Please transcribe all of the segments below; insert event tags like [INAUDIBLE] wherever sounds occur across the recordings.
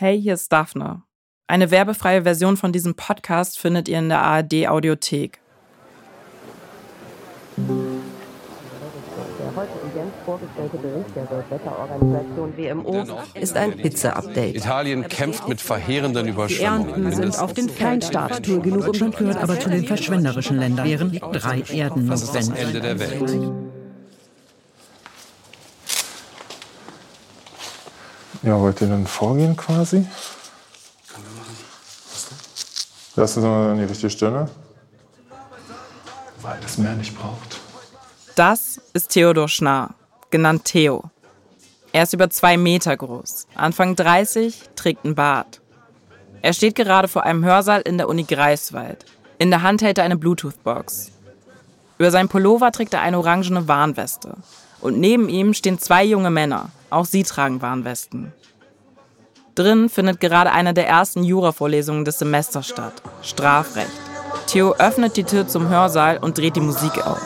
Hey, hier ist Daphne. Eine werbefreie Version von diesem Podcast findet ihr in der ARD Audiothek. Der heute in Genf vorgestellte Bericht der Weltwetterorganisation WMO ist ein Hitze-Update. Italien kämpft mit verheerenden Überschwemmungen. Die Ernten sind auf den Kein Staat tue genug, um Deutschland gehört aber zu den verschwenderischen Ländern, wären drei Erden notwendig. Das Ende der Welt. Ja, wollt ihr dann vorgehen quasi? Lass uns mal an die richtige Stelle. Weil das Meer nicht braucht. Das ist Theodor Schnarr, genannt Theo. Er ist über zwei Meter groß, Anfang 30, trägt einen Bart. Er steht gerade vor einem Hörsaal in der Uni Greifswald. In der Hand hält er eine Bluetooth-Box. Über seinen Pullover trägt er eine orangene Warnweste. Und neben ihm stehen zwei junge Männer. Auch sie tragen Warnwesten. Drin findet gerade eine der ersten Jura-Vorlesungen des Semesters statt. Strafrecht. Theo öffnet die Tür zum Hörsaal und dreht die Musik auf.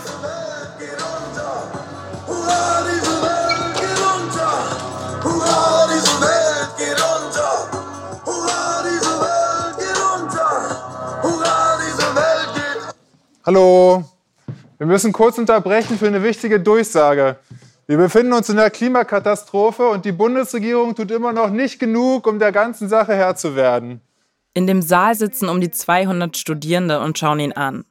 Hallo, wir müssen kurz unterbrechen für eine wichtige Durchsage. Wir befinden uns in einer Klimakatastrophe und die Bundesregierung tut immer noch nicht genug, um der ganzen Sache Herr zu werden. In dem Saal sitzen um die 200 Studierende und schauen ihn an.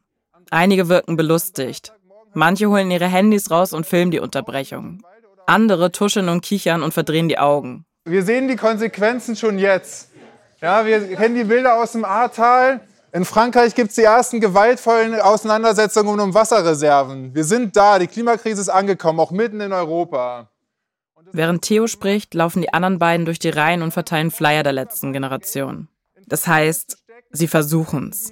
Einige wirken belustigt. Manche holen ihre Handys raus und filmen die Unterbrechung. Andere tuscheln und kichern und verdrehen die Augen. Wir sehen die Konsequenzen schon jetzt. Ja, wir kennen die Bilder aus dem Ahrtal. In Frankreich gibt es die ersten gewaltvollen Auseinandersetzungen um Wasserreserven. Wir sind da, die Klimakrise ist angekommen, auch mitten in Europa. Während Theo spricht, laufen die anderen beiden durch die Reihen und verteilen Flyer der letzten Generation. Das heißt, sie versuchen's.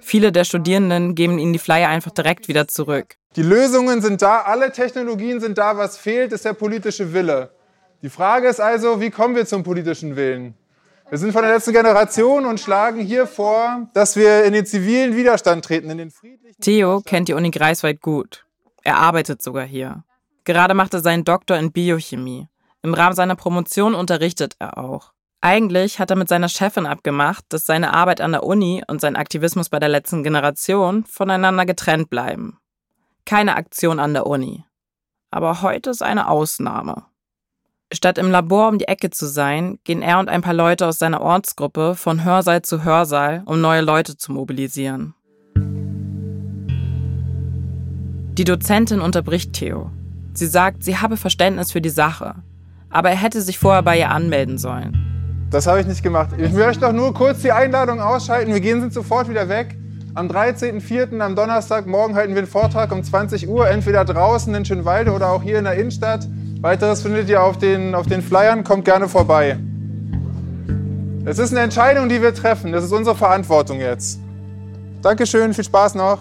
Viele der Studierenden geben ihnen die Flyer einfach direkt wieder zurück. Die Lösungen sind da, alle Technologien sind da. Was fehlt, ist der politische Wille. Die Frage ist also, wie kommen wir zum politischen Willen? Wir sind von der letzten Generation und schlagen hier vor, dass wir in den zivilen Widerstand treten, in den friedlichen. Theo kennt die Uni Greifswald gut. Er arbeitet sogar hier. Gerade macht er seinen Doktor in Biochemie. Im Rahmen seiner Promotion unterrichtet er auch. Eigentlich hat er mit seiner Chefin abgemacht, dass seine Arbeit an der Uni und sein Aktivismus bei der letzten Generation voneinander getrennt bleiben. Keine Aktion an der Uni. Aber heute ist eine Ausnahme. Statt im Labor um die Ecke zu sein, gehen er und ein paar Leute aus seiner Ortsgruppe von Hörsaal zu Hörsaal, um neue Leute zu mobilisieren. Die Dozentin unterbricht Theo. Sie sagt, sie habe Verständnis für die Sache, aber er hätte sich vorher bei ihr anmelden sollen. Das habe ich nicht gemacht. Ich möchte doch nur kurz die Einladung ausschalten. Wir gehen sind sofort wieder weg. Am 13.04. am Donnerstagmorgen halten wir einen Vortrag um 20 Uhr, entweder draußen in Schönwalde oder auch hier in der Innenstadt. Weiteres findet ihr auf den, auf den Flyern, kommt gerne vorbei. Es ist eine Entscheidung, die wir treffen. Das ist unsere Verantwortung jetzt. Dankeschön, viel Spaß noch.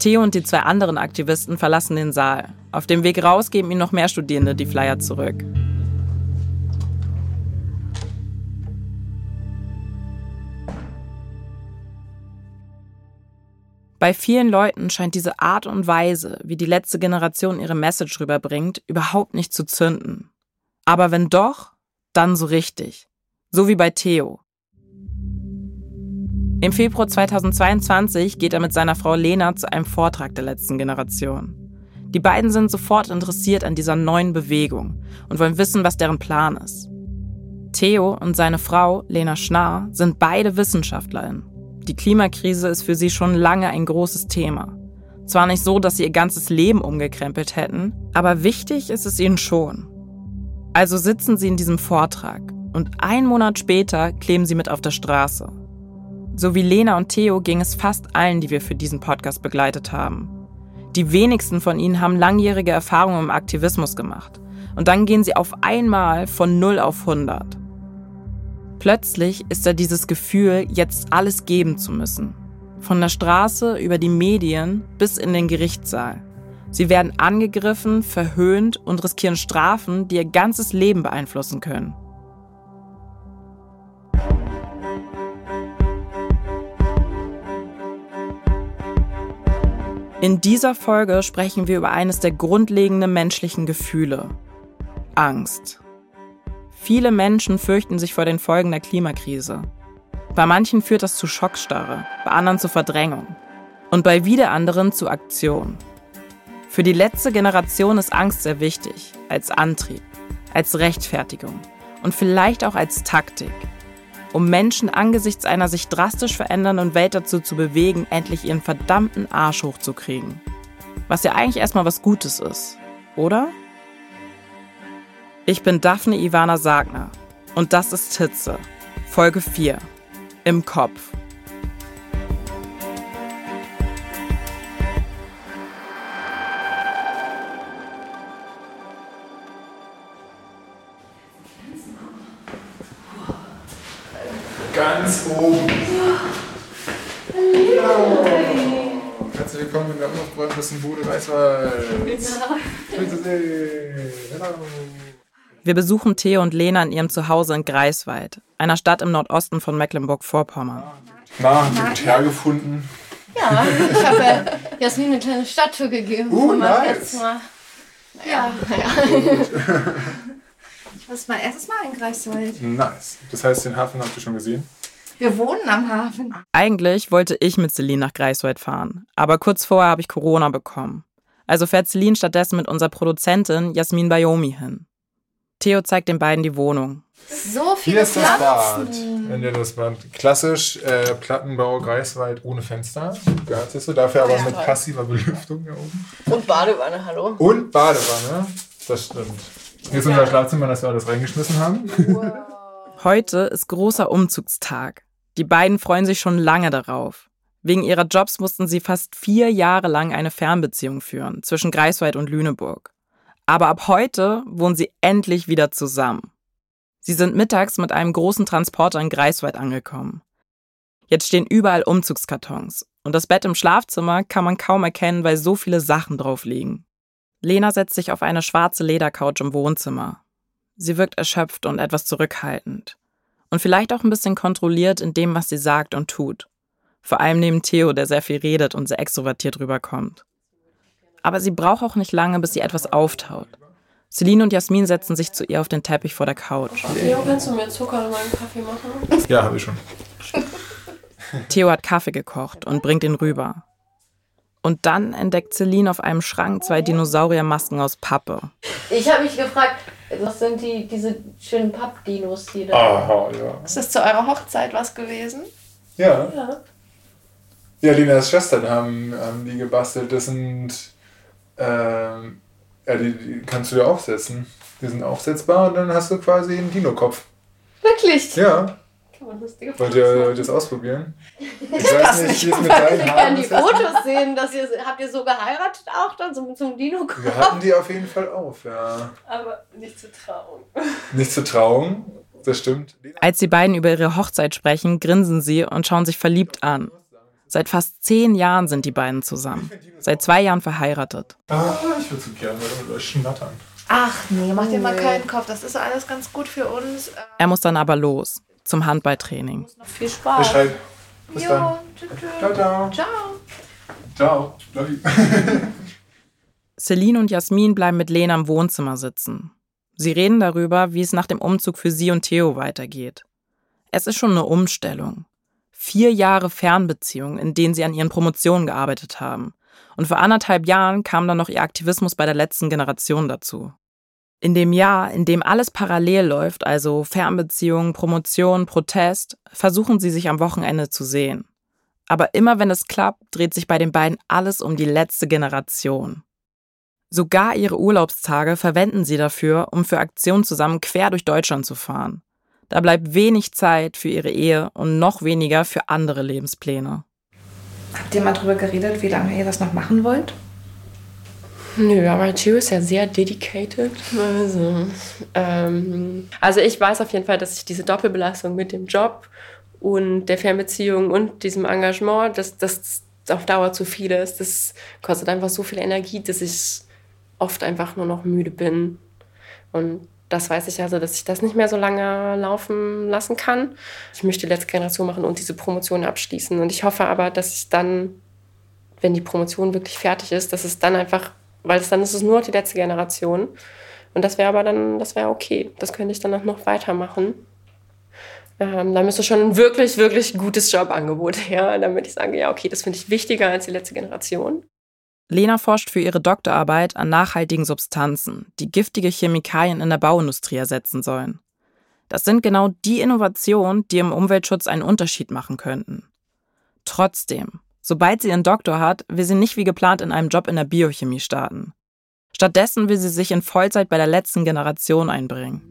Theo und die zwei anderen Aktivisten verlassen den Saal. Auf dem Weg raus geben ihnen noch mehr Studierende die Flyer zurück. Bei vielen Leuten scheint diese Art und Weise, wie die letzte Generation ihre Message rüberbringt, überhaupt nicht zu zünden. Aber wenn doch, dann so richtig. So wie bei Theo. Im Februar 2022 geht er mit seiner Frau Lena zu einem Vortrag der letzten Generation. Die beiden sind sofort interessiert an dieser neuen Bewegung und wollen wissen, was deren Plan ist. Theo und seine Frau, Lena Schnarr, sind beide Wissenschaftlerinnen die Klimakrise ist für sie schon lange ein großes Thema. Zwar nicht so, dass sie ihr ganzes Leben umgekrempelt hätten, aber wichtig ist es ihnen schon. Also sitzen sie in diesem Vortrag und einen Monat später kleben sie mit auf der Straße. So wie Lena und Theo ging es fast allen, die wir für diesen Podcast begleitet haben. Die wenigsten von ihnen haben langjährige Erfahrungen im Aktivismus gemacht. Und dann gehen sie auf einmal von 0 auf 100. Plötzlich ist da dieses Gefühl, jetzt alles geben zu müssen. Von der Straße über die Medien bis in den Gerichtssaal. Sie werden angegriffen, verhöhnt und riskieren Strafen, die ihr ganzes Leben beeinflussen können. In dieser Folge sprechen wir über eines der grundlegenden menschlichen Gefühle. Angst. Viele Menschen fürchten sich vor den Folgen der Klimakrise. Bei manchen führt das zu Schockstarre, bei anderen zu Verdrängung und bei wieder anderen zu Aktion. Für die letzte Generation ist Angst sehr wichtig, als Antrieb, als Rechtfertigung und vielleicht auch als Taktik, um Menschen angesichts einer sich drastisch verändernden Welt dazu zu bewegen, endlich ihren verdammten Arsch hochzukriegen. Was ja eigentlich erstmal was Gutes ist, oder? Ich bin Daphne Ivana Sagner und das ist Hitze, Folge 4, im Kopf. Ganz oben. Hallo. Herzlich willkommen in der unaufgeräumtesten Bude Weißwald. Schön zu sehen. Hallo. Wir besuchen Theo und Lena in ihrem Zuhause in Greifswald, einer Stadt im Nordosten von Mecklenburg-Vorpommern. Na, gut hergefunden. Ja, ich habe äh, Jasmin eine kleine Statue gegeben. Uh, nice. Mal. Ja, Ich war mein erstes Mal in Greifswald. Nice. Das heißt, den Hafen habt ihr schon gesehen? Wir wohnen am Hafen. Eigentlich wollte ich mit Celine nach Greifswald fahren, aber kurz vorher habe ich Corona bekommen. Also fährt Celine stattdessen mit unserer Produzentin Jasmin Bayomi hin. Theo zeigt den beiden die Wohnung. So viele Hier ist das Bad. Ihr das Bad. Klassisch äh, Plattenbau Greifswald ohne Fenster. Gehört so. Dafür aber Ja, mit toll. passiver Belüftung da oben. Und Badewanne, hallo. Und Badewanne. Das stimmt. Hier ist unser Schlafzimmer, das wir alles reingeschmissen haben. Heute ist großer Umzugstag. Die beiden freuen sich schon lange darauf. Wegen ihrer Jobs mussten sie fast vier Jahre lang eine Fernbeziehung führen zwischen Greifswald und Lüneburg. Aber ab heute wohnen sie endlich wieder zusammen. Sie sind mittags mit einem großen Transporter in Greifswald angekommen. Jetzt stehen überall Umzugskartons und das Bett im Schlafzimmer kann man kaum erkennen, weil so viele Sachen drauf liegen. Lena setzt sich auf eine schwarze Ledercouch im Wohnzimmer. Sie wirkt erschöpft und etwas zurückhaltend. Und vielleicht auch ein bisschen kontrolliert in dem, was sie sagt und tut. Vor allem neben Theo, der sehr viel redet und sehr extrovertiert rüberkommt. Aber sie braucht auch nicht lange, bis sie etwas auftaut. Celine und Jasmin setzen sich zu ihr auf den Teppich vor der Couch. Theo, kannst du mir Zucker in meinen Kaffee machen? Ja, habe ich schon. [LAUGHS] Theo hat Kaffee gekocht und bringt ihn rüber. Und dann entdeckt Celine auf einem Schrank zwei Dinosauriermasken aus Pappe. Ich habe mich gefragt, was sind die, diese schönen Pappdinos, die da... Aha, ja. Ist das zu eurer Hochzeit was gewesen? Ja. Ja. Ja, Linas Schwestern haben, haben die gebastelt. Das sind. Ähm, ja, die, die kannst du dir aufsetzen. Die sind aufsetzbar und dann hast du quasi einen Dino-Kopf. Wirklich? Ja. Kann man lustige Wollt ihr wollt ihr das ausprobieren? Ich weiß nicht, wie es mit deinen Ich kann Haaren die ist. Fotos sehen, dass ihr, habt ihr so geheiratet auch dann, so mit so einem dino Wir hatten die auf jeden Fall auf, ja. Aber nicht zu trauen. Nicht zu trauen, das stimmt. Als die beiden über ihre Hochzeit sprechen, grinsen sie und schauen sich verliebt an. Seit fast zehn Jahren sind die beiden zusammen. Seit zwei Jahren verheiratet. Ah, ich würde so gerne mit euch schnattern. Ach nee, mach dir mal keinen Kopf. Das ist alles ganz gut für uns. Äh, Er muss dann aber los zum Handballtraining. Viel Spaß. schreibe. Bis dann. Jo, tschüss, tschüss. Ciao, ciao. Ciao. Ciao. Love you. [LAUGHS] Celine und Jasmin bleiben mit Lena im Wohnzimmer sitzen. Sie reden darüber, wie es nach dem Umzug für sie und Theo weitergeht. Es ist schon eine Umstellung. Vier Jahre Fernbeziehung, in denen sie an ihren Promotionen gearbeitet haben. Und vor anderthalb Jahren kam dann noch ihr Aktivismus bei der letzten Generation dazu. In dem Jahr, in dem alles parallel läuft, also Fernbeziehung, Promotion, Protest, versuchen sie sich am Wochenende zu sehen. Aber immer wenn es klappt, dreht sich bei den beiden alles um die letzte Generation. Sogar ihre Urlaubstage verwenden sie dafür, um für Aktionen zusammen quer durch Deutschland zu fahren. Da bleibt wenig Zeit für ihre Ehe und noch weniger für andere Lebenspläne. Habt ihr mal drüber geredet, wie lange ihr das noch machen wollt? Nö, aber Gio ist ja sehr dedicated. Also, ähm, also ich weiß auf jeden Fall, dass ich diese Doppelbelastung mit dem Job und der Fernbeziehung und diesem Engagement, dass das auf Dauer zu viel ist. Das kostet einfach so viel Energie, dass ich oft einfach nur noch müde bin. Und das weiß ich also, dass ich das nicht mehr so lange laufen lassen kann. Ich möchte die letzte Generation machen und diese Promotion abschließen. Und ich hoffe aber, dass ich dann, wenn die Promotion wirklich fertig ist, dass es dann einfach, weil es dann ist es nur die letzte Generation. Und das wäre aber dann, das wäre okay. Das könnte ich dann auch noch weitermachen. Ähm, da müsste schon ein wirklich, wirklich gutes Jobangebot her, damit ich sage, ja, okay, das finde ich wichtiger als die letzte Generation. Lena forscht für ihre Doktorarbeit an nachhaltigen Substanzen, die giftige Chemikalien in der Bauindustrie ersetzen sollen. Das sind genau die Innovationen, die im Umweltschutz einen Unterschied machen könnten. Trotzdem, sobald sie ihren Doktor hat, will sie nicht wie geplant in einem Job in der Biochemie starten. Stattdessen will sie sich in Vollzeit bei der letzten Generation einbringen.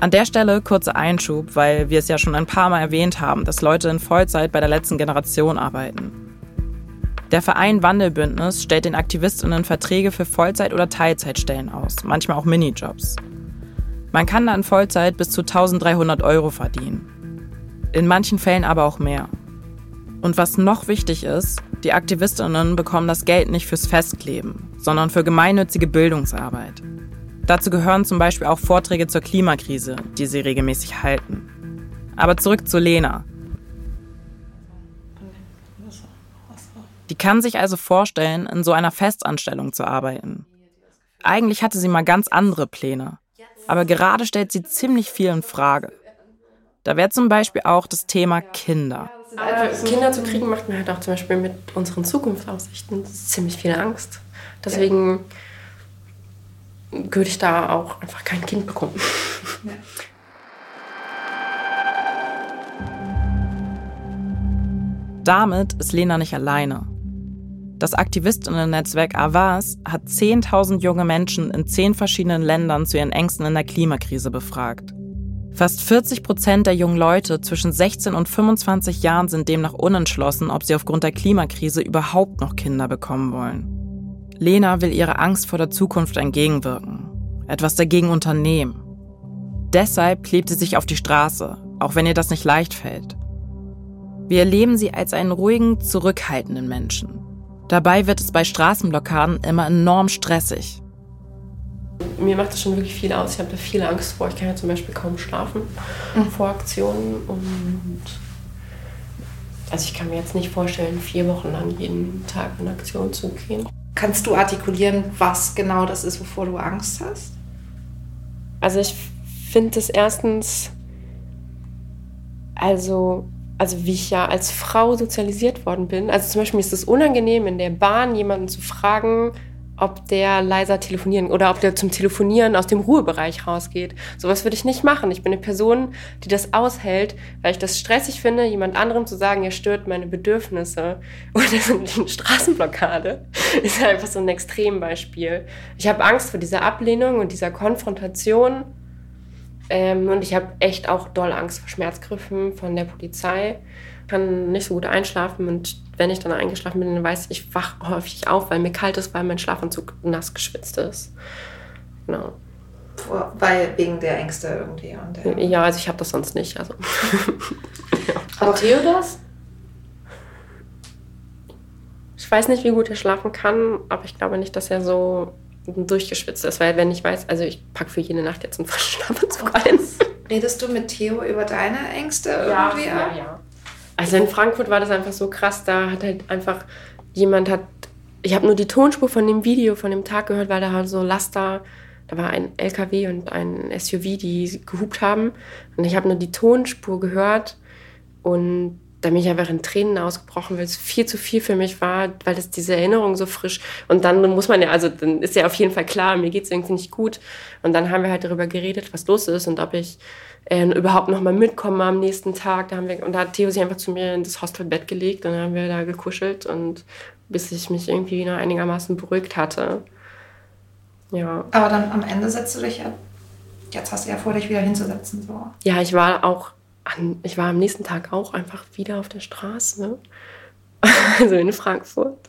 An der Stelle kurzer Einschub, weil wir es ja schon ein paar Mal erwähnt haben, dass Leute in Vollzeit bei der letzten Generation arbeiten. Der Verein Wandelbündnis stellt den Aktivistinnen Verträge für Vollzeit- oder Teilzeitstellen aus, manchmal auch Minijobs. Man kann da in Vollzeit bis zu 1300 Euro verdienen. In manchen Fällen aber auch mehr. Und was noch wichtig ist, die Aktivistinnen bekommen das Geld nicht fürs Festkleben, sondern für gemeinnützige Bildungsarbeit. Dazu gehören zum Beispiel auch Vorträge zur Klimakrise, die sie regelmäßig halten. Aber zurück zu Lena. Die kann sich also vorstellen, in so einer Festanstellung zu arbeiten. Eigentlich hatte sie mal ganz andere Pläne. Aber gerade stellt sie ziemlich viel in Frage. Da wäre zum Beispiel auch das Thema Kinder. Aber Kinder zu kriegen macht mir halt auch zum Beispiel mit unseren Zukunftsaussichten ziemlich viel Angst. Deswegen würde ich da auch einfach kein Kind bekommen. Damit ist Lena nicht alleine. Das Aktivistinnen-Netzwerk Avas hat 10.000 junge Menschen in zehn verschiedenen Ländern zu ihren Ängsten in der Klimakrise befragt. Fast 40 Prozent der jungen Leute zwischen 16 und 25 Jahren sind demnach unentschlossen, ob sie aufgrund der Klimakrise überhaupt noch Kinder bekommen wollen. Lena will ihrer Angst vor der Zukunft entgegenwirken, etwas dagegen unternehmen. Deshalb klebt sie sich auf die Straße, auch wenn ihr das nicht leicht fällt. Wir erleben sie als einen ruhigen, zurückhaltenden Menschen, Dabei wird es bei Straßenblockaden immer enorm stressig. Mir macht das schon wirklich viel aus. Ich habe da viel Angst vor. Ich kann ja zum Beispiel kaum schlafen mhm. vor Aktionen. Und also ich kann mir jetzt nicht vorstellen, vier Wochen lang jeden Tag in Aktion zu gehen. Kannst du artikulieren, was genau das ist, wovor du Angst hast? Also ich finde es erstens, also also wie ich ja als Frau sozialisiert worden bin. Also zum Beispiel ist es unangenehm, in der Bahn jemanden zu fragen, ob der leiser telefonieren oder ob der zum Telefonieren aus dem Ruhebereich rausgeht. Sowas würde ich nicht machen. Ich bin eine Person, die das aushält, weil ich das stressig finde, jemand anderem zu sagen, er stört meine Bedürfnisse. Oder eine Straßenblockade [LAUGHS] ist einfach so ein Extrembeispiel. Ich habe Angst vor dieser Ablehnung und dieser Konfrontation ähm, und ich habe echt auch doll Angst vor Schmerzgriffen von der Polizei. Kann nicht so gut einschlafen und wenn ich dann eingeschlafen bin, dann weiß ich, ich wach häufig auf, weil mir kalt ist, weil mein Schlafanzug nass geschwitzt ist. Genau. Weil wegen der Ängste irgendwie. Und der ja, also ich habe das sonst nicht. Also. [LAUGHS] Hat Theo das? Ich weiß nicht, wie gut er schlafen kann, aber ich glaube nicht, dass er so durchgeschwitzt ist, weil wenn ich weiß, also ich packe für jede Nacht jetzt einen frischen Schlafanzug ein. [LAUGHS] Redest du mit Theo über deine Ängste ja, irgendwie? Ja, ja. Also in Frankfurt war das einfach so krass, da hat halt einfach jemand hat, ich habe nur die Tonspur von dem Video von dem Tag gehört, weil da halt so Laster, da war ein LKW und ein SUV, die gehupt haben und ich habe nur die Tonspur gehört und da bin ich einfach in Tränen ausgebrochen, weil es viel zu viel für mich war, weil das diese Erinnerung so frisch und dann muss man ja, also dann ist ja auf jeden Fall klar, mir geht es irgendwie nicht gut und dann haben wir halt darüber geredet, was los ist und ob ich äh, überhaupt noch mal mitkomme am nächsten Tag. Da haben wir, und da hat Theo sich einfach zu mir in das Hostelbett gelegt und dann haben wir da gekuschelt und bis ich mich irgendwie wieder einigermaßen beruhigt hatte. Ja. Aber dann am Ende setzt du dich ja, jetzt hast du ja vor, dich wieder hinzusetzen. So. Ja, ich war auch an, ich war am nächsten Tag auch einfach wieder auf der Straße. Ne? [LAUGHS] also in Frankfurt.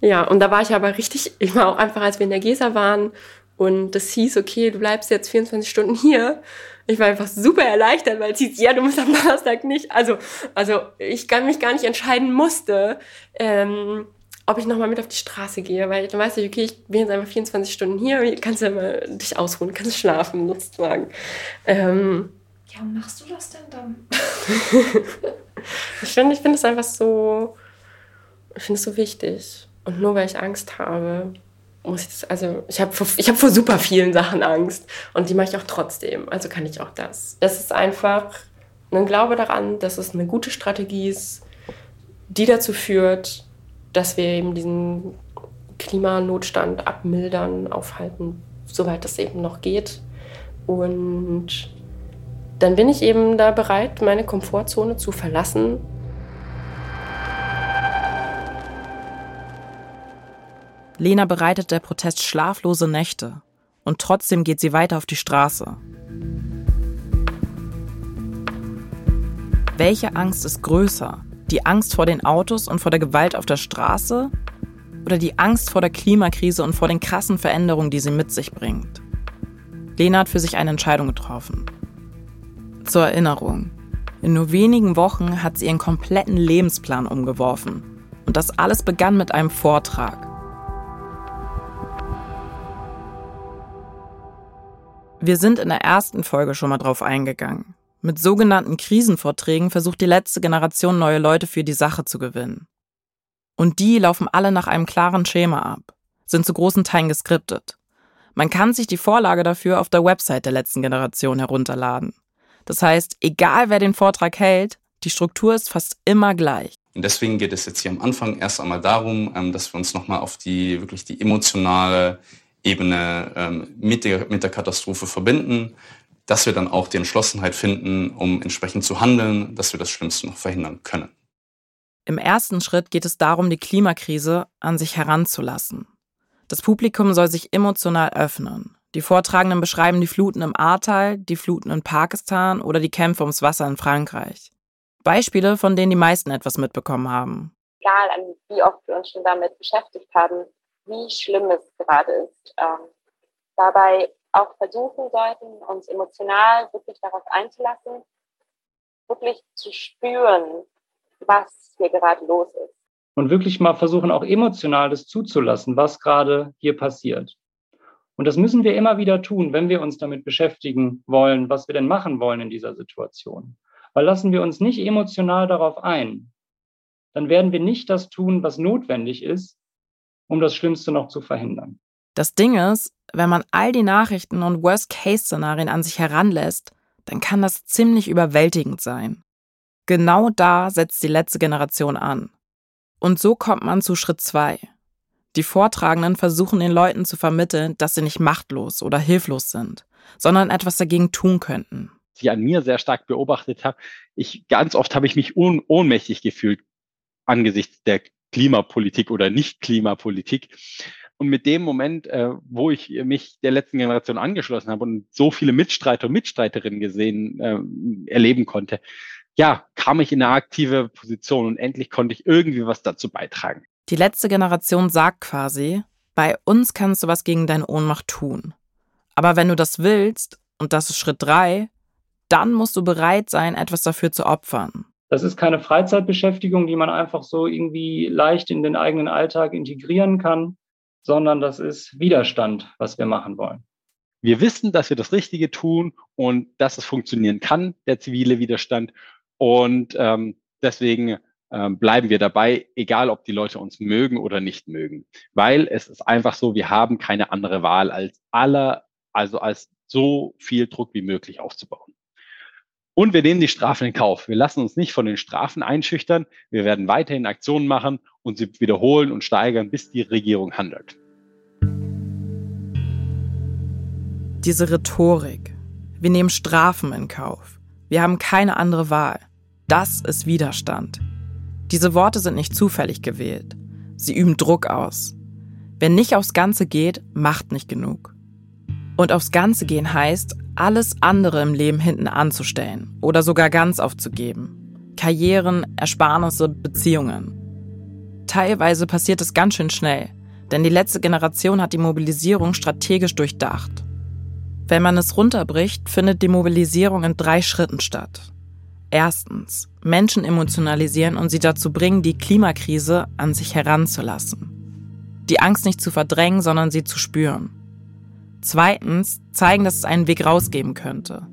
Ja, und da war ich aber richtig, ich war auch einfach, als wir in der Gesa waren und das hieß, okay, du bleibst jetzt 24 Stunden hier. Ich war einfach super erleichtert, weil es hieß, ja, du musst am [LAUGHS] Donnerstag nicht, also, also ich kann mich gar nicht entscheiden musste, ähm, ob ich nochmal mit auf die Straße gehe, weil dann weiß ich, okay, ich bin jetzt einfach 24 Stunden hier, kannst du ja mal dich ausruhen, kannst schlafen, sozusagen. Ähm, ja, machst du das denn dann? ich [LAUGHS] finde ich find es einfach so, ich finde es so wichtig. Und nur weil ich Angst habe, muss ich das, also ich habe vor, hab vor super vielen Sachen Angst und die mache ich auch trotzdem. Also kann ich auch das. Es ist einfach ein Glaube daran, dass es eine gute Strategie ist, die dazu führt, dass wir eben diesen Klimanotstand abmildern, aufhalten, soweit das eben noch geht. Und dann bin ich eben da bereit, meine Komfortzone zu verlassen. Lena bereitet der Protest schlaflose Nächte und trotzdem geht sie weiter auf die Straße. Welche Angst ist größer? Die Angst vor den Autos und vor der Gewalt auf der Straße? Oder die Angst vor der Klimakrise und vor den krassen Veränderungen, die sie mit sich bringt? Lena hat für sich eine Entscheidung getroffen. Zur Erinnerung. In nur wenigen Wochen hat sie ihren kompletten Lebensplan umgeworfen. Und das alles begann mit einem Vortrag. Wir sind in der ersten Folge schon mal drauf eingegangen. Mit sogenannten Krisenvorträgen versucht die letzte Generation neue Leute für die Sache zu gewinnen. Und die laufen alle nach einem klaren Schema ab, sind zu großen Teilen geskriptet. Man kann sich die Vorlage dafür auf der Website der letzten Generation herunterladen. Das heißt, egal wer den Vortrag hält, die Struktur ist fast immer gleich. Und deswegen geht es jetzt hier am Anfang erst einmal darum, ähm, dass wir uns nochmal auf die wirklich die emotionale Ebene ähm, mit der, mit der Katastrophe verbinden, dass wir dann auch die Entschlossenheit finden, um entsprechend zu handeln, dass wir das Schlimmste noch verhindern können. Im ersten Schritt geht es darum, die Klimakrise an sich heranzulassen. Das Publikum soll sich emotional öffnen. Die Vortragenden beschreiben die Fluten im Ahrtal, die Fluten in Pakistan oder die Kämpfe ums Wasser in Frankreich. Beispiele, von denen die meisten etwas mitbekommen haben. Egal, wie oft wir uns schon damit beschäftigt haben, wie schlimm es gerade ist. Ähm, dabei auch versuchen sollten, uns emotional wirklich darauf einzulassen, wirklich zu spüren, was hier gerade los ist. Und wirklich mal versuchen, auch emotional das zuzulassen, was gerade hier passiert. Und das müssen wir immer wieder tun, wenn wir uns damit beschäftigen wollen, was wir denn machen wollen in dieser Situation. Weil lassen wir uns nicht emotional darauf ein, dann werden wir nicht das tun, was notwendig ist, um das Schlimmste noch zu verhindern. Das Ding ist, wenn man all die Nachrichten und Worst-Case-Szenarien an sich heranlässt, dann kann das ziemlich überwältigend sein. Genau da setzt die letzte Generation an. Und so kommt man zu Schritt zwei. Die Vortragenden versuchen den Leuten zu vermitteln, dass sie nicht machtlos oder hilflos sind, sondern etwas dagegen tun könnten. Sie an mir sehr stark beobachtet habe, ich ganz oft habe ich mich ohn ohnmächtig gefühlt angesichts der Klimapolitik oder Nicht-Klimapolitik. Und mit dem Moment, äh, wo ich mich der letzten Generation angeschlossen habe und so viele Mitstreiter und Mitstreiterinnen gesehen, äh, erleben konnte, ja, kam ich in eine aktive Position und endlich konnte ich irgendwie was dazu beitragen. Die letzte Generation sagt quasi, bei uns kannst du was gegen deine Ohnmacht tun. Aber wenn du das willst, und das ist Schritt drei, dann musst du bereit sein, etwas dafür zu opfern. Das ist keine Freizeitbeschäftigung, die man einfach so irgendwie leicht in den eigenen Alltag integrieren kann, sondern das ist Widerstand, was wir machen wollen. Wir wissen, dass wir das Richtige tun und dass es funktionieren kann, der zivile Widerstand. Und ähm, deswegen bleiben wir dabei, egal ob die Leute uns mögen oder nicht mögen. Weil es ist einfach so, wir haben keine andere Wahl als aller, also als so viel Druck wie möglich aufzubauen. Und wir nehmen die Strafen in Kauf. Wir lassen uns nicht von den Strafen einschüchtern. Wir werden weiterhin Aktionen machen und sie wiederholen und steigern, bis die Regierung handelt. Diese Rhetorik. Wir nehmen Strafen in Kauf. Wir haben keine andere Wahl. Das ist Widerstand. Diese Worte sind nicht zufällig gewählt. Sie üben Druck aus. Wer nicht aufs Ganze geht, macht nicht genug. Und aufs Ganze gehen heißt, alles andere im Leben hinten anzustellen oder sogar ganz aufzugeben. Karrieren, Ersparnisse, Beziehungen. Teilweise passiert es ganz schön schnell, denn die letzte Generation hat die Mobilisierung strategisch durchdacht. Wenn man es runterbricht, findet die Mobilisierung in drei Schritten statt. Erstens, Menschen emotionalisieren und sie dazu bringen, die Klimakrise an sich heranzulassen. Die Angst nicht zu verdrängen, sondern sie zu spüren. Zweitens, zeigen, dass es einen Weg rausgeben könnte.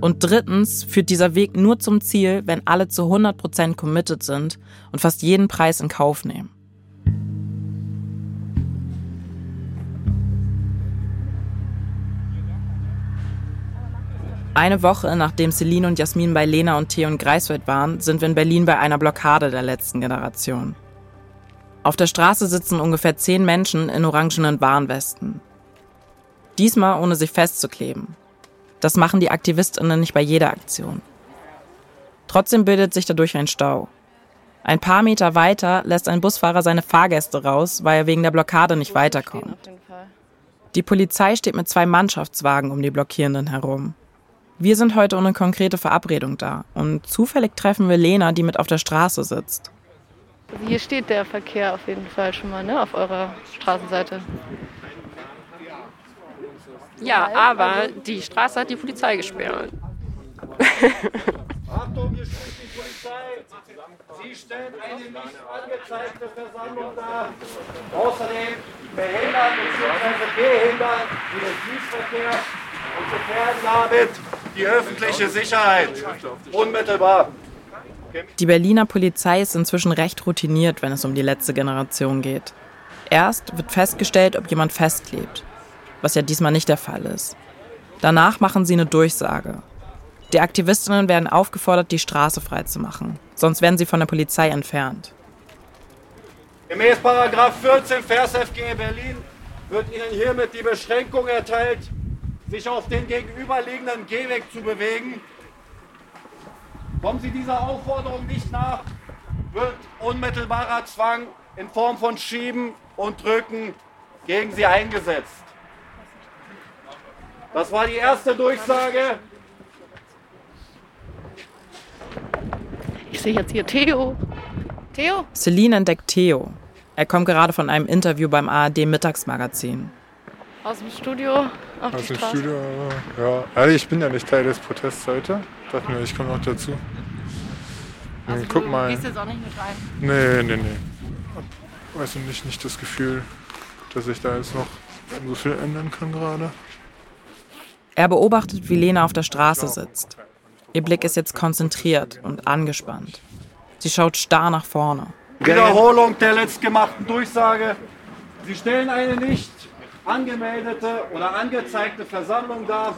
Und drittens führt dieser Weg nur zum Ziel, wenn alle zu 100% committed sind und fast jeden Preis in Kauf nehmen. Eine Woche nachdem Celine und Jasmin bei Lena und Theo in Greifswald waren, sind wir in Berlin bei einer Blockade der letzten Generation. Auf der Straße sitzen ungefähr zehn Menschen in orangenen Warnwesten. Diesmal ohne sich festzukleben. Das machen die AktivistInnen nicht bei jeder Aktion. Trotzdem bildet sich dadurch ein Stau. Ein paar Meter weiter lässt ein Busfahrer seine Fahrgäste raus, weil er wegen der Blockade nicht weiterkommt. Die Polizei steht mit zwei Mannschaftswagen um die Blockierenden herum. Wir sind heute ohne konkrete Verabredung da und zufällig treffen wir Lena, die mit auf der Straße sitzt. Also hier steht der Verkehr auf jeden Fall schon mal, ne, auf eurer Straßenseite. Ja, aber die Straße hat die Polizei gesperrt. Achtung, hier spricht die Polizei. Sie stellen eine nicht angezeigte Versammlung dar. Außerdem behindern bzw. behindern den Dienstverkehr und gefährden damit die öffentliche Sicherheit. Unmittelbar. Die Berliner Polizei ist inzwischen recht routiniert, wenn es um die letzte Generation geht. Erst wird festgestellt, ob jemand festklebt, was ja diesmal nicht der Fall ist. Danach machen sie eine Durchsage. Die Aktivistinnen werden aufgefordert, die Straße freizumachen, sonst werden sie von der Polizei entfernt. Gemäß 14 Vers FG Berlin wird Ihnen hiermit die Beschränkung erteilt, sich auf den gegenüberliegenden Gehweg zu bewegen. Kommen Sie dieser Aufforderung nicht nach, wird unmittelbarer Zwang in Form von Schieben und Drücken gegen Sie eingesetzt. Das war die erste Durchsage. Ich sehe jetzt hier Theo. Theo? Celine entdeckt Theo. Er kommt gerade von einem Interview beim ARD Mittagsmagazin. Aus dem Studio auf Aus die dem Straße. Studio, ja. Also ich bin ja nicht Teil des Protests heute. Dachte mir, ich komme noch dazu. Also Guck du mal. gehst jetzt auch nicht mit rein. Nee, nee, nee. Weiß ich nicht, nicht das Gefühl, dass ich da jetzt noch so viel ändern kann gerade. Er beobachtet, wie Lena auf der Straße sitzt. Ihr Blick ist jetzt konzentriert und angespannt. Sie schaut starr nach vorne. Wiederholung der letztgemachten Durchsage. Sie stellen eine nicht angemeldete oder angezeigte Versammlung dar.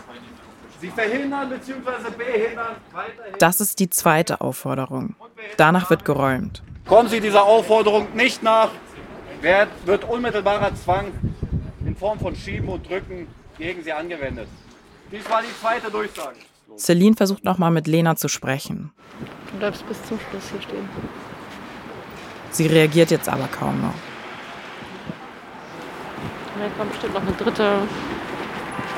Sie verhindern bzw. behindern weiterhin. Das ist die zweite Aufforderung. Danach wird geräumt. Kommen Sie dieser Aufforderung nicht nach, wird, wird unmittelbarer Zwang in Form von Schieben und Drücken gegen Sie angewendet. Dies war die zweite Durchsage. Celine versucht nochmal mit Lena zu sprechen. Du bleibst bis zum Schluss hier stehen. Sie reagiert jetzt aber kaum noch. Und dann kommt bestimmt noch eine dritte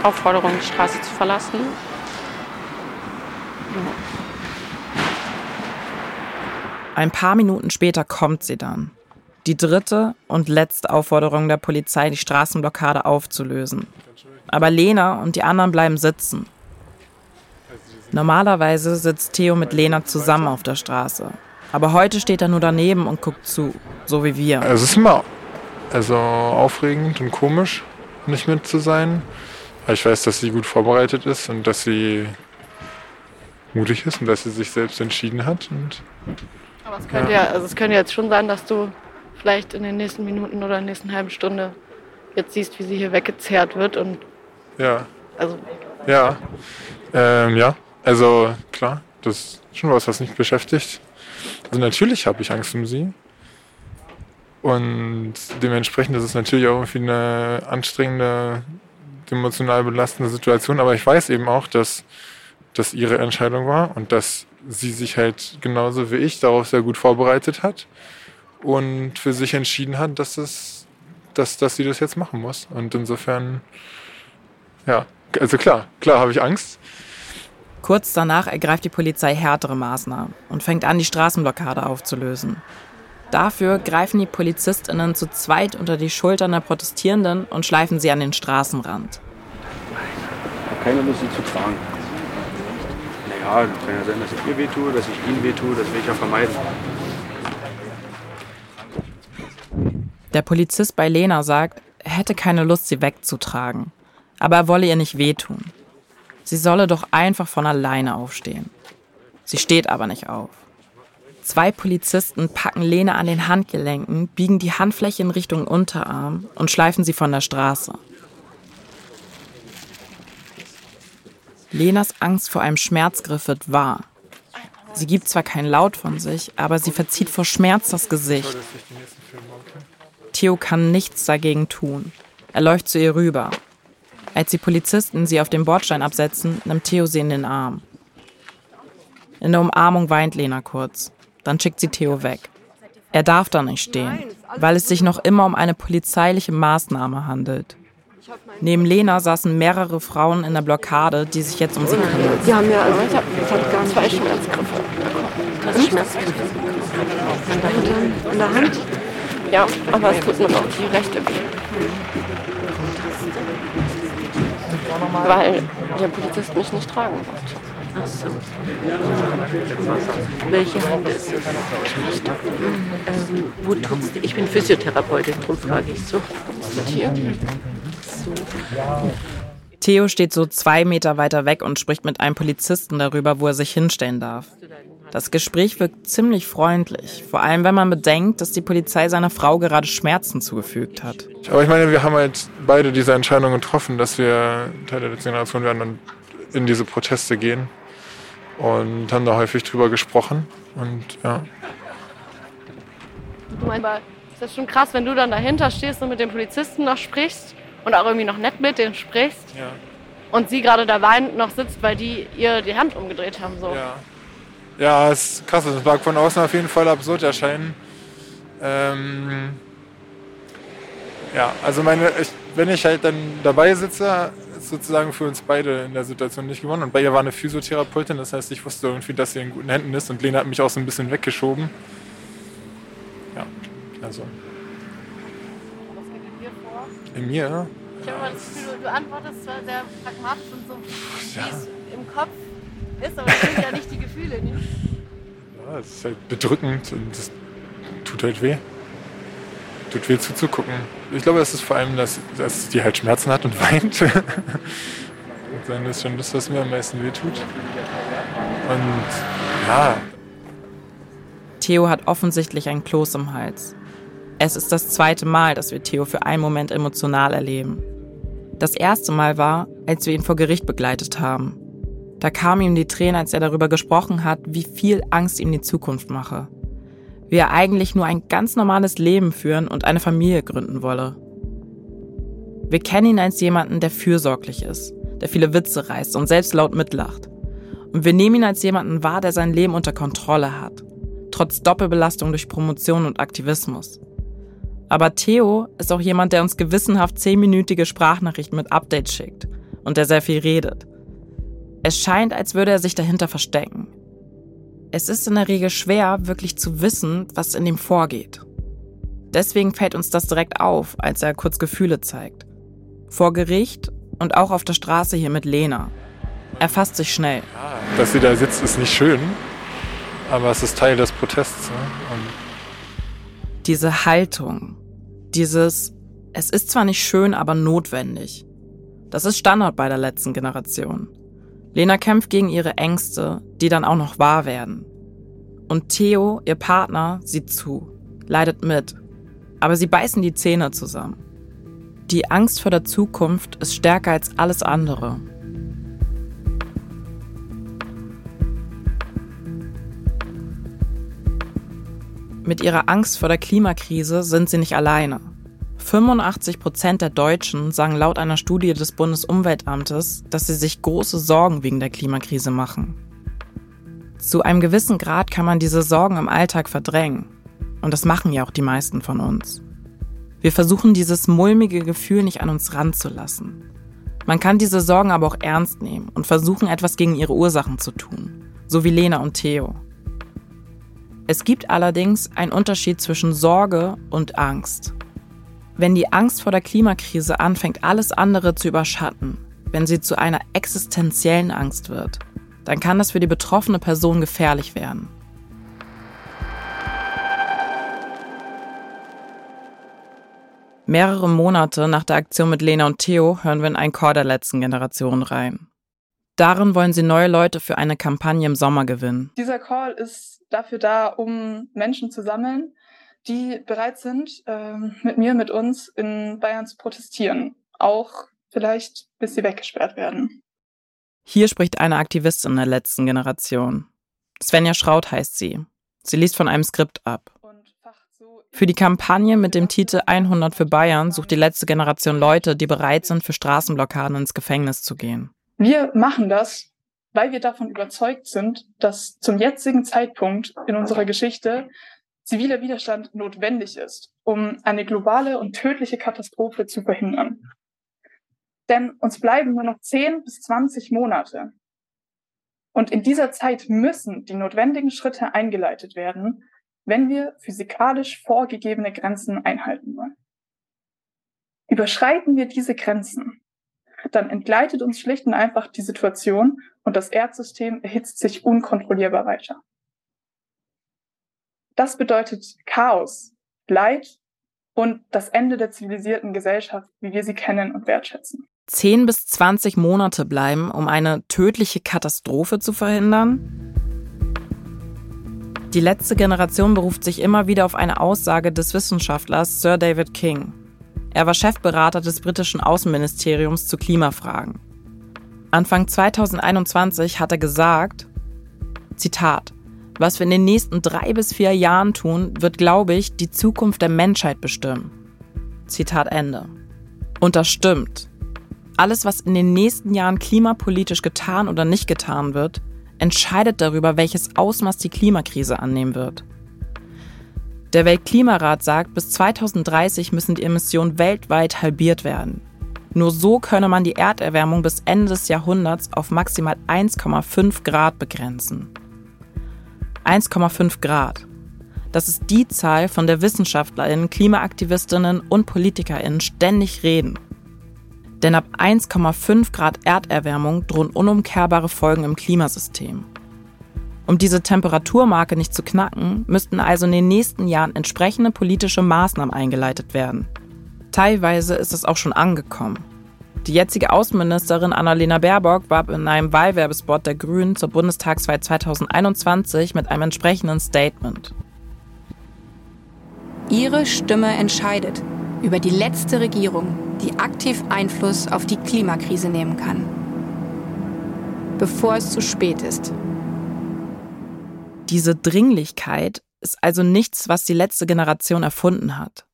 Aufforderung, die Straße zu verlassen. Ein paar Minuten später kommt sie dann. Die dritte und letzte Aufforderung der Polizei, die Straßenblockade aufzulösen. Aber Lena und die anderen bleiben sitzen. Normalerweise sitzt Theo mit Lena zusammen auf der Straße. Aber heute steht er nur daneben und guckt zu, so wie wir. Es ist immer also aufregend und komisch, nicht mit zu sein. Aber ich weiß, dass sie gut vorbereitet ist und dass sie mutig ist und dass sie sich selbst entschieden hat. Und Aber es könnte ja. also es könnte jetzt schon sein, dass du vielleicht in den nächsten Minuten oder in der nächsten halben Stunde jetzt siehst, wie sie hier weggezerrt wird und ja, also ja, ähm, ja. Also klar, das ist schon was, was mich beschäftigt. Also natürlich habe ich Angst um sie. Und dementsprechend ist es natürlich auch irgendwie eine anstrengende, emotional belastende Situation. Aber ich weiß eben auch, dass das ihre Entscheidung war und dass sie sich halt genauso wie ich darauf sehr gut vorbereitet hat und für sich entschieden hat, dass, es, dass, dass sie das jetzt machen muss. Und insofern, ja, also klar, klar habe ich Angst. Kurz danach ergreift die Polizei härtere Maßnahmen und fängt an, die Straßenblockade aufzulösen. Dafür greifen die PolizistInnen zu zweit unter die Schultern der Protestierenden und schleifen sie an den Straßenrand. Ich habe keine Lust, sie zu tragen. Naja, kann ja sein, dass ich ihr wehtue, dass ich ihnen wehtue, das will ich ja vermeiden. Der Polizist bei Lena sagt, er hätte keine Lust, sie wegzutragen. Aber er wolle ihr nicht wehtun. Sie solle doch einfach von alleine aufstehen. Sie steht aber nicht auf. Zwei Polizisten packen Lena an den Handgelenken, biegen die Handfläche in Richtung Unterarm und schleifen sie von der Straße. Lenas Angst vor einem Schmerzgriff wird wahr. Sie gibt zwar keinen Laut von sich, aber sie verzieht vor Schmerz das Gesicht. Theo kann nichts dagegen tun. Er läuft zu ihr rüber. Als die Polizisten sie auf dem Bordstein absetzen, nimmt Theo sie in den Arm. In der Umarmung weint Lena kurz. Dann schickt sie Theo weg. Er darf da nicht stehen, weil es sich noch immer um eine polizeiliche Maßnahme handelt. Neben Lena saßen mehrere Frauen in der Blockade, die sich jetzt um sie kümmern. Sie haben ja, also ich habe hab gar zwei Schmerzgriffe. Schmerzgriffe? In der Hand? Ja, aber es tut mir noch die rechte weh. Weil der Polizist mich nicht tragen wollte. Ach so. Welche Hand ist es? Ähm, wo tut's Ich bin Physiotherapeutin, darum frage ich so. Ist hier? So. Theo steht so zwei Meter weiter weg und spricht mit einem Polizisten darüber, wo er sich hinstellen darf. Das Gespräch wirkt ziemlich freundlich, vor allem wenn man bedenkt, dass die Polizei seiner Frau gerade Schmerzen zugefügt hat. Aber ich meine, wir haben halt beide diese Entscheidung getroffen, dass wir Teil der letzten Generation werden und in diese Proteste gehen und haben da häufig drüber gesprochen und ja. Du meinst, aber ist das schon krass, wenn du dann dahinter stehst und mit dem Polizisten noch sprichst und auch irgendwie noch nett mit denen sprichst Ja. und sie gerade da weinend noch sitzt, weil die ihr die Hand umgedreht haben. So. Ja. Ja, ist krass. Es mag von außen auf jeden Fall absurd erscheinen. Ähm, ja, also meine, ich, wenn ich halt dann dabei sitze, sozusagen für uns beide in der Situation nicht gewonnen. Und bei ihr war eine Physiotherapeutin, das heißt, ich wusste irgendwie, dass sie in guten Händen ist und Lena hat mich auch so ein bisschen weggeschoben. Ja, also. In mir? Ich habe immer das Gefühl, du, du antwortest zwar sehr pragmatisch und so, wie es im Kopf ist, aber das sind ja nicht die Gefühle. Nicht? Ja, es ist halt bedrückend und es tut halt weh. Tut weh zuzugucken. Ich glaube, es ist vor allem, dass, dass die halt Schmerzen hat und [LAUGHS] weint. und dann ist schon das, was mir am meisten weh tut. Und ja, Theo hat offensichtlich ein Kloß im Hals. Es ist das zweite Mal, dass wir Theo für einen Moment emotional erleben. Das erste Mal war, als wir ihn vor Gericht begleitet haben. Da kamen ihm die Tränen, als er darüber gesprochen hat, wie viel Angst ihm die Zukunft mache. Wie er eigentlich nur ein ganz normales Leben führen und eine Familie gründen wolle. Wir kennen ihn als jemanden, der fürsorglich ist, der viele Witze reißt und selbst laut mitlacht. Und wir nehmen ihn als jemanden wahr, der sein Leben unter Kontrolle hat, trotz Doppelbelastung durch Promotion und Aktivismus. Aber Theo ist auch jemand, der uns gewissenhaft zehnminütige Sprachnachrichten mit Updates schickt und der sehr viel redet. Es scheint, als würde er sich dahinter verstecken. Es ist in der Regel schwer, wirklich zu wissen, was in ihm vorgeht. Deswegen fällt uns das direkt auf, als er kurz Gefühle zeigt. Vor Gericht und auch auf der Straße hier mit Lena. Er fasst sich schnell. dass sie da sitzt, ist nicht schön. Aber es ist Teil des Protests. Ne? Diese Haltung, dieses, es ist zwar nicht schön, aber notwendig. Das ist Standard bei der letzten Generation. Lena kämpft gegen ihre Ängste, die dann auch noch wahr werden. Und Theo, ihr Partner, sieht zu, leidet mit. Aber sie beißen die Zähne zusammen. Die Angst vor der Zukunft ist stärker als alles andere. Mit ihrer Angst vor der Klimakrise sind sie nicht alleine. 85 Prozent der Deutschen sagen laut einer Studie des Bundesumweltamtes, dass sie sich große Sorgen wegen der Klimakrise machen. Zu einem gewissen Grad kann man diese Sorgen im Alltag verdrängen. Und das machen ja auch die meisten von uns. Wir versuchen dieses mulmige Gefühl nicht an uns ranzulassen. Man kann diese Sorgen aber auch ernst nehmen und versuchen, etwas gegen ihre Ursachen zu tun. So wie Lena und Theo. Es gibt allerdings einen Unterschied zwischen Sorge und Angst. Wenn die Angst vor der Klimakrise anfängt, alles andere zu überschatten, wenn sie zu einer existenziellen Angst wird, dann kann das für die betroffene Person gefährlich werden. Mehrere Monate nach der Aktion mit Lena und Theo hören wir in einen Chor der letzten Generation rein. Darin wollen sie neue Leute für eine Kampagne im Sommer gewinnen. Dieser Call ist dafür da, um Menschen zu sammeln, die bereit sind, ähm, mit mir, mit uns in Bayern zu protestieren. Auch vielleicht, bis sie weggesperrt werden. Hier spricht eine Aktivistin der letzten Generation. Svenja Schraut heißt sie. Sie liest von einem Skript ab. Für die Kampagne mit dem Titel 100 für Bayern sucht die letzte Generation Leute, die bereit sind, für Straßenblockaden ins Gefängnis zu gehen. Wir machen das, weil wir davon überzeugt sind, dass zum jetzigen Zeitpunkt in unserer Geschichte ziviler Widerstand notwendig ist, um eine globale und tödliche Katastrophe zu verhindern. Denn uns bleiben nur noch 10 bis 20 Monate. Und in dieser Zeit müssen die notwendigen Schritte eingeleitet werden, wenn wir physikalisch vorgegebene Grenzen einhalten wollen. Überschreiten wir diese Grenzen, dann entgleitet uns schlicht und einfach die Situation und das Erdsystem erhitzt sich unkontrollierbar weiter. Das bedeutet Chaos, Leid und das Ende der zivilisierten Gesellschaft, wie wir sie kennen und wertschätzen. 10 bis 20 Monate bleiben, um eine tödliche Katastrophe zu verhindern? Die letzte Generation beruft sich immer wieder auf eine Aussage des Wissenschaftlers Sir David King. Er war Chefberater des britischen Außenministeriums zu Klimafragen. Anfang 2021 hat er gesagt, Zitat, was wir in den nächsten drei bis vier Jahren tun, wird, glaube ich, die Zukunft der Menschheit bestimmen. Zitat Ende. Und das stimmt. Alles, was in den nächsten Jahren klimapolitisch getan oder nicht getan wird, entscheidet darüber, welches Ausmaß die Klimakrise annehmen wird. Der Weltklimarat sagt, bis 2030 müssen die Emissionen weltweit halbiert werden. Nur so könne man die Erderwärmung bis Ende des Jahrhunderts auf maximal 1,5 Grad begrenzen. 1,5 Grad. Das ist die Zahl, von der Wissenschaftlerinnen, Klimaaktivistinnen und Politikerinnen ständig reden. Denn ab 1,5 Grad Erderwärmung drohen unumkehrbare Folgen im Klimasystem. Um diese Temperaturmarke nicht zu knacken, müssten also in den nächsten Jahren entsprechende politische Maßnahmen eingeleitet werden. Teilweise ist es auch schon angekommen. Die jetzige Außenministerin Annalena Baerbock warb in einem Wahlwerbespot der Grünen zur Bundestagswahl 2021 mit einem entsprechenden Statement. Ihre Stimme entscheidet über die letzte Regierung, die aktiv Einfluss auf die Klimakrise nehmen kann. Bevor es zu spät ist. Diese Dringlichkeit ist also nichts, was die letzte Generation erfunden hat.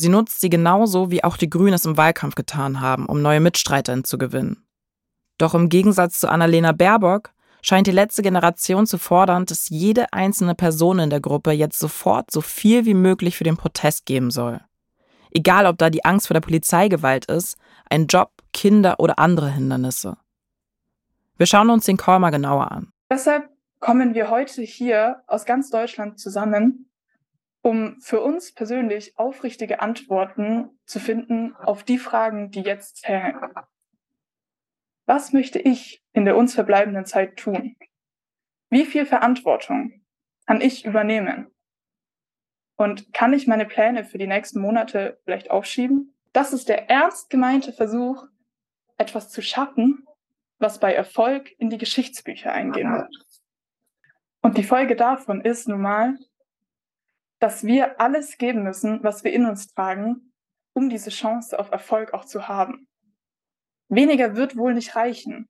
Sie nutzt sie genauso, wie auch die Grünen es im Wahlkampf getan haben, um neue Mitstreiterinnen zu gewinnen. Doch im Gegensatz zu Annalena Baerbock scheint die letzte Generation zu fordern, dass jede einzelne Person in der Gruppe jetzt sofort so viel wie möglich für den Protest geben soll. Egal, ob da die Angst vor der Polizeigewalt ist, ein Job, Kinder oder andere Hindernisse. Wir schauen uns den Call mal genauer an. Deshalb kommen wir heute hier aus ganz Deutschland zusammen, um für uns persönlich aufrichtige Antworten zu finden auf die Fragen, die jetzt zählen. Was möchte ich in der uns verbleibenden Zeit tun? Wie viel Verantwortung kann ich übernehmen? Und kann ich meine Pläne für die nächsten Monate vielleicht aufschieben? Das ist der ernst gemeinte Versuch, etwas zu schaffen, was bei Erfolg in die Geschichtsbücher eingehen wird. Und die Folge davon ist nun mal, dass wir alles geben müssen, was wir in uns tragen, um diese Chance auf Erfolg auch zu haben. Weniger wird wohl nicht reichen.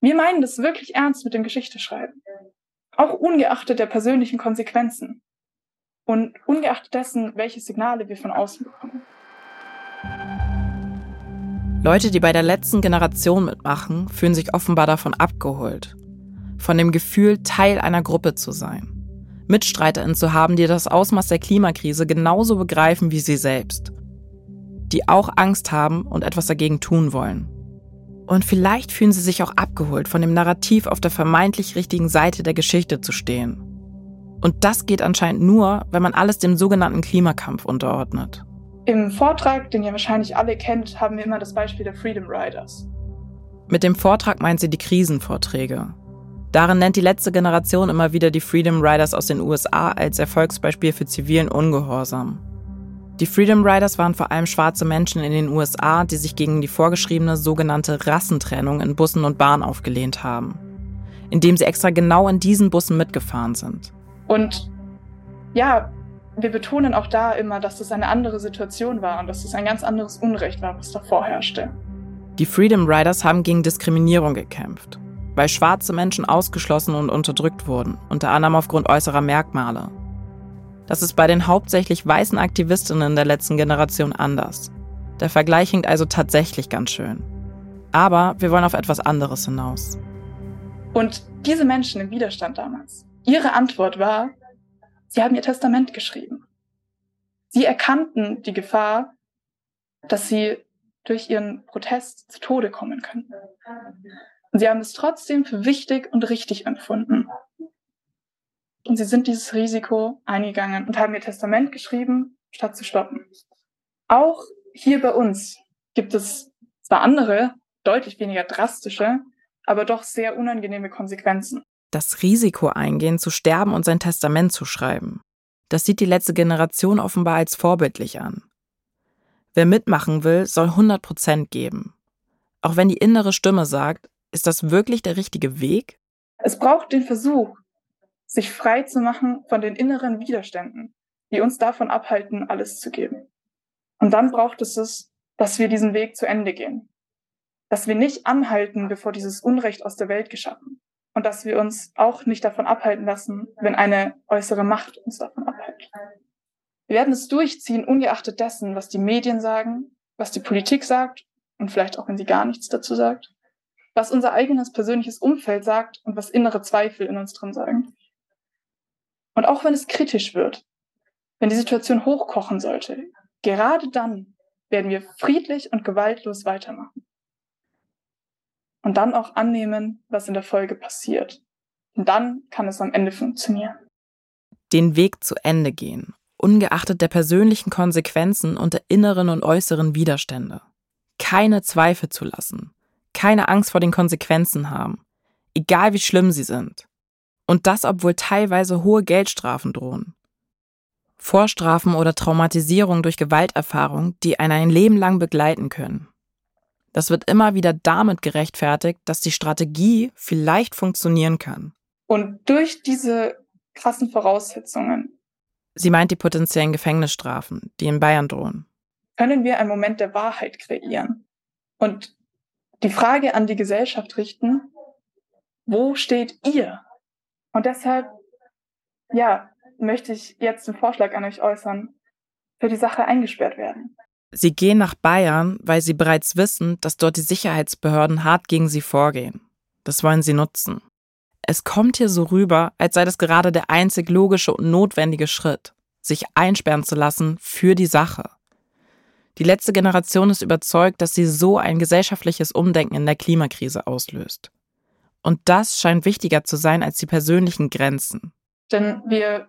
Wir meinen das wirklich ernst mit dem Geschichteschreiben. Auch ungeachtet der persönlichen Konsequenzen und ungeachtet dessen, welche Signale wir von außen bekommen. Leute, die bei der letzten Generation mitmachen, fühlen sich offenbar davon abgeholt. Von dem Gefühl, Teil einer Gruppe zu sein. MitstreiterInnen zu haben, die das Ausmaß der Klimakrise genauso begreifen wie sie selbst. Die auch Angst haben und etwas dagegen tun wollen. Und vielleicht fühlen sie sich auch abgeholt, von dem Narrativ auf der vermeintlich richtigen Seite der Geschichte zu stehen und das geht anscheinend nur, wenn man alles dem sogenannten Klimakampf unterordnet. Im Vortrag, den ihr wahrscheinlich alle kennt, haben wir immer das Beispiel der Freedom Riders. Mit dem Vortrag meint sie die Krisenvorträge. Darin nennt die letzte Generation immer wieder die Freedom Riders aus den USA als Erfolgsbeispiel für zivilen Ungehorsam. Die Freedom Riders waren vor allem schwarze Menschen in den USA, die sich gegen die vorgeschriebene sogenannte Rassentrennung in Bussen und Bahnen aufgelehnt haben, indem sie extra genau in diesen Bussen mitgefahren sind. Und ja, wir betonen auch da immer, dass das eine andere Situation war und dass es ein ganz anderes Unrecht war, was davor herrschte. Die Freedom Riders haben gegen Diskriminierung gekämpft, weil schwarze Menschen ausgeschlossen und unterdrückt wurden, unter anderem aufgrund äußerer Merkmale. Das ist bei den hauptsächlich weißen Aktivistinnen der letzten Generation anders. Der Vergleich hinkt also tatsächlich ganz schön. Aber wir wollen auf etwas anderes hinaus. Und diese Menschen im Widerstand damals, ihre Antwort war, sie haben ihr Testament geschrieben. Sie erkannten die Gefahr, dass sie durch ihren Protest zu Tode kommen könnten. Und sie haben es trotzdem für wichtig und richtig empfunden. Und sie sind dieses Risiko eingegangen und haben ihr Testament geschrieben, statt zu stoppen. Auch hier bei uns gibt es zwar andere, deutlich weniger drastische, aber doch sehr unangenehme Konsequenzen. Das Risiko eingehen, zu sterben und sein Testament zu schreiben. Das sieht die letzte Generation offenbar als vorbildlich an. Wer mitmachen will, soll 100 Prozent geben. Auch wenn die innere Stimme sagt, ist das wirklich der richtige Weg? Es braucht den Versuch, sich frei zu machen von den inneren Widerständen, die uns davon abhalten, alles zu geben. Und dann braucht es es, dass wir diesen Weg zu Ende gehen. Dass wir nicht anhalten, bevor dieses Unrecht aus der Welt geschaffen. Und dass wir uns auch nicht davon abhalten lassen, wenn eine äußere Macht uns davon abhält. Wir werden es durchziehen, ungeachtet dessen, was die Medien sagen, was die Politik sagt und vielleicht auch, wenn sie gar nichts dazu sagt, was unser eigenes persönliches Umfeld sagt und was innere Zweifel in uns drin sagen. Und auch wenn es kritisch wird, wenn die Situation hochkochen sollte, Gerade dann werden wir friedlich und gewaltlos weitermachen. Und dann auch annehmen, was in der Folge passiert. Und dann kann es am Ende funktionieren. Den Weg zu Ende gehen, ungeachtet der persönlichen Konsequenzen und der inneren und äußeren Widerstände. Keine Zweifel zu lassen, keine Angst vor den Konsequenzen haben, egal wie schlimm sie sind. Und das, obwohl teilweise hohe Geldstrafen drohen. Vorstrafen oder Traumatisierung durch Gewalterfahrung, die einen ein Leben lang begleiten können. Das wird immer wieder damit gerechtfertigt, dass die Strategie vielleicht funktionieren kann. Und durch diese krassen Voraussetzungen. Sie meint die potenziellen Gefängnisstrafen, die in Bayern drohen. Können wir einen Moment der Wahrheit kreieren und die Frage an die Gesellschaft richten, wo steht ihr? Und deshalb, ja, möchte ich jetzt den Vorschlag an euch äußern, für die Sache eingesperrt werden. Sie gehen nach Bayern, weil sie bereits wissen, dass dort die Sicherheitsbehörden hart gegen sie vorgehen. Das wollen sie nutzen. Es kommt hier so rüber, als sei das gerade der einzig logische und notwendige Schritt, sich einsperren zu lassen für die Sache. Die letzte Generation ist überzeugt, dass sie so ein gesellschaftliches Umdenken in der Klimakrise auslöst. Und das scheint wichtiger zu sein als die persönlichen Grenzen. Denn wir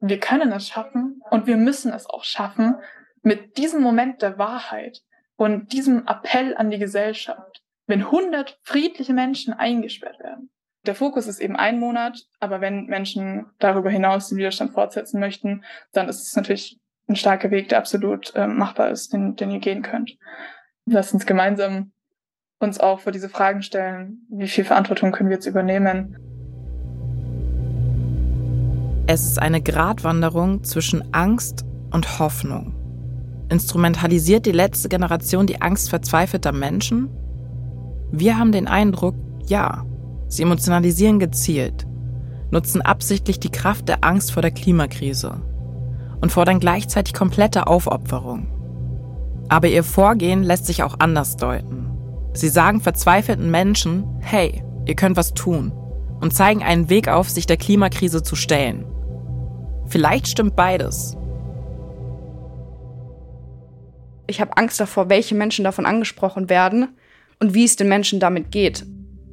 wir können es schaffen und wir müssen es auch schaffen, mit diesem Moment der Wahrheit und diesem Appell an die Gesellschaft, wenn 100 friedliche Menschen eingesperrt werden. Der Fokus ist eben ein Monat, aber wenn Menschen darüber hinaus den Widerstand fortsetzen möchten, dann ist es natürlich ein starker Weg, der absolut äh, machbar ist, den, den ihr gehen könnt. Lasst uns gemeinsam uns auch vor diese Fragen stellen, wie viel Verantwortung können wir jetzt übernehmen es ist eine Gratwanderung zwischen Angst und Hoffnung. Instrumentalisiert die letzte Generation die Angst verzweifelter Menschen? Wir haben den Eindruck, ja. Sie emotionalisieren gezielt, nutzen absichtlich die Kraft der Angst vor der Klimakrise und fordern gleichzeitig komplette Aufopferung. Aber ihr Vorgehen lässt sich auch anders deuten. Sie sagen verzweifelten Menschen, hey, ihr könnt was tun und zeigen einen Weg auf, sich der Klimakrise zu stellen. Vielleicht stimmt beides. Ich habe Angst davor, welche Menschen davon angesprochen werden und wie es den Menschen damit geht.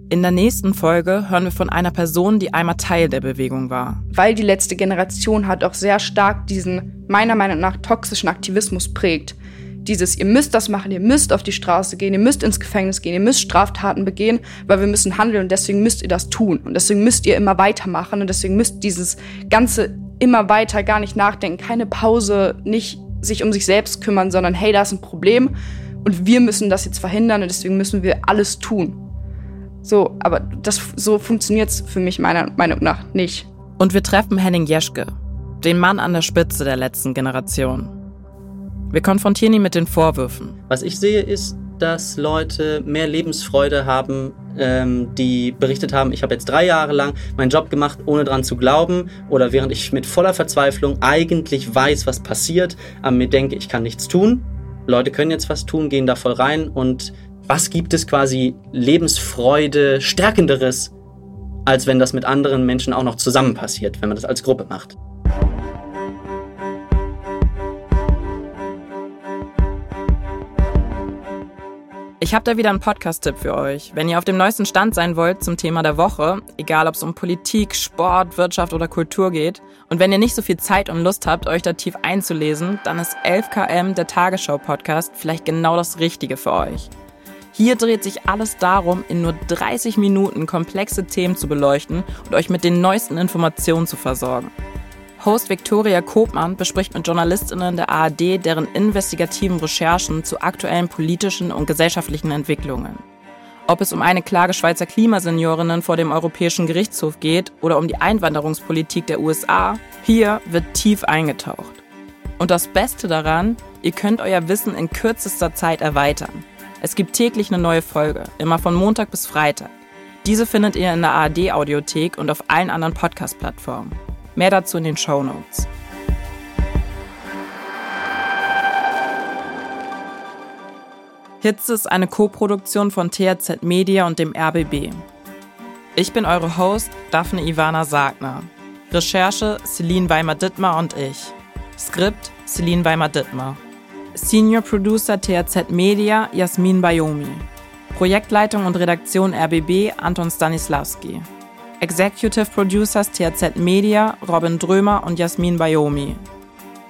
In der nächsten Folge hören wir von einer Person, die einmal Teil der Bewegung war. Weil die letzte Generation hat auch sehr stark diesen, meiner Meinung nach, toxischen Aktivismus prägt. Dieses, ihr müsst das machen, ihr müsst auf die Straße gehen, ihr müsst ins Gefängnis gehen, ihr müsst Straftaten begehen, weil wir müssen handeln und deswegen müsst ihr das tun. Und deswegen müsst ihr immer weitermachen und deswegen müsst dieses ganze immer weiter gar nicht nachdenken, keine Pause, nicht sich um sich selbst kümmern, sondern hey, da ist ein Problem und wir müssen das jetzt verhindern und deswegen müssen wir alles tun. So, aber das so funktioniert es für mich meiner Meinung nach nicht. Und wir treffen Henning Jeschke, den Mann an der Spitze der letzten Generation. Wir konfrontieren ihn mit den Vorwürfen. Was ich sehe ist, dass Leute mehr Lebensfreude haben, ähm, die berichtet haben, ich habe jetzt drei Jahre lang meinen Job gemacht, ohne dran zu glauben, oder während ich mit voller Verzweiflung eigentlich weiß, was passiert, aber mir denke, ich kann nichts tun. Leute können jetzt was tun, gehen da voll rein und was gibt es quasi Lebensfreude stärkenderes, als wenn das mit anderen Menschen auch noch zusammen passiert, wenn man das als Gruppe macht. Ich habe da wieder einen Podcast-Tipp für euch. Wenn ihr auf dem neuesten Stand sein wollt zum Thema der Woche, egal ob es um Politik, Sport, Wirtschaft oder Kultur geht, und wenn ihr nicht so viel Zeit und Lust habt, euch da tief einzulesen, dann ist 11KM, der Tagesschau-Podcast, vielleicht genau das Richtige für euch. Hier dreht sich alles darum, in nur 30 Minuten komplexe Themen zu beleuchten und euch mit den neuesten Informationen zu versorgen. Host Viktoria Kopmann bespricht mit Journalistinnen der ARD deren investigativen Recherchen zu aktuellen politischen und gesellschaftlichen Entwicklungen. Ob es um eine Klage Schweizer Klimaseniorinnen vor dem Europäischen Gerichtshof geht oder um die Einwanderungspolitik der USA, hier wird tief eingetaucht. Und das Beste daran, ihr könnt euer Wissen in kürzester Zeit erweitern. Es gibt täglich eine neue Folge, immer von Montag bis Freitag. Diese findet ihr in der ARD Audiothek und auf allen anderen Podcast-Plattformen. Mehr dazu in den Show Notes. Hitze ist eine Co-Produktion von THZ Media und dem RBB. Ich bin eure Host Daphne Ivana Sagner. Recherche Celine Weimer-Dittmar und ich. Skript Celine Weimer-Dittmar. Senior Producer THZ Media Jasmin Bayomi. Projektleitung und Redaktion RBB Anton Stanislavski. Executive Producers THZ Media, Robin Drömer und Jasmin Bayomi.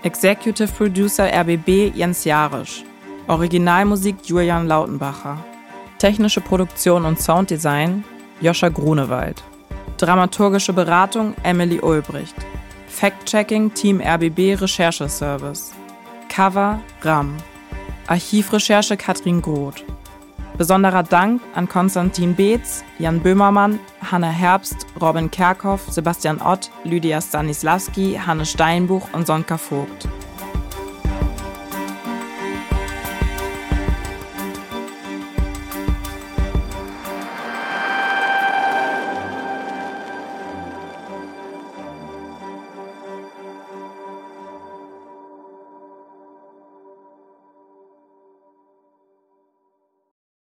Executive Producer RBB Jens Jarisch. Originalmusik Julian Lautenbacher. Technische Produktion und Sounddesign Joscha Grunewald. Dramaturgische Beratung Emily Ulbricht. Fact-Checking Team RBB Rechercheservice. Cover RAM. Archivrecherche Katrin Groth. Besonderer Dank an Konstantin Beetz, Jan Böhmermann, Hanne Herbst, Robin Kerkhoff, Sebastian Ott, Lydia Stanislavski, Hanne Steinbuch und Sonka Vogt.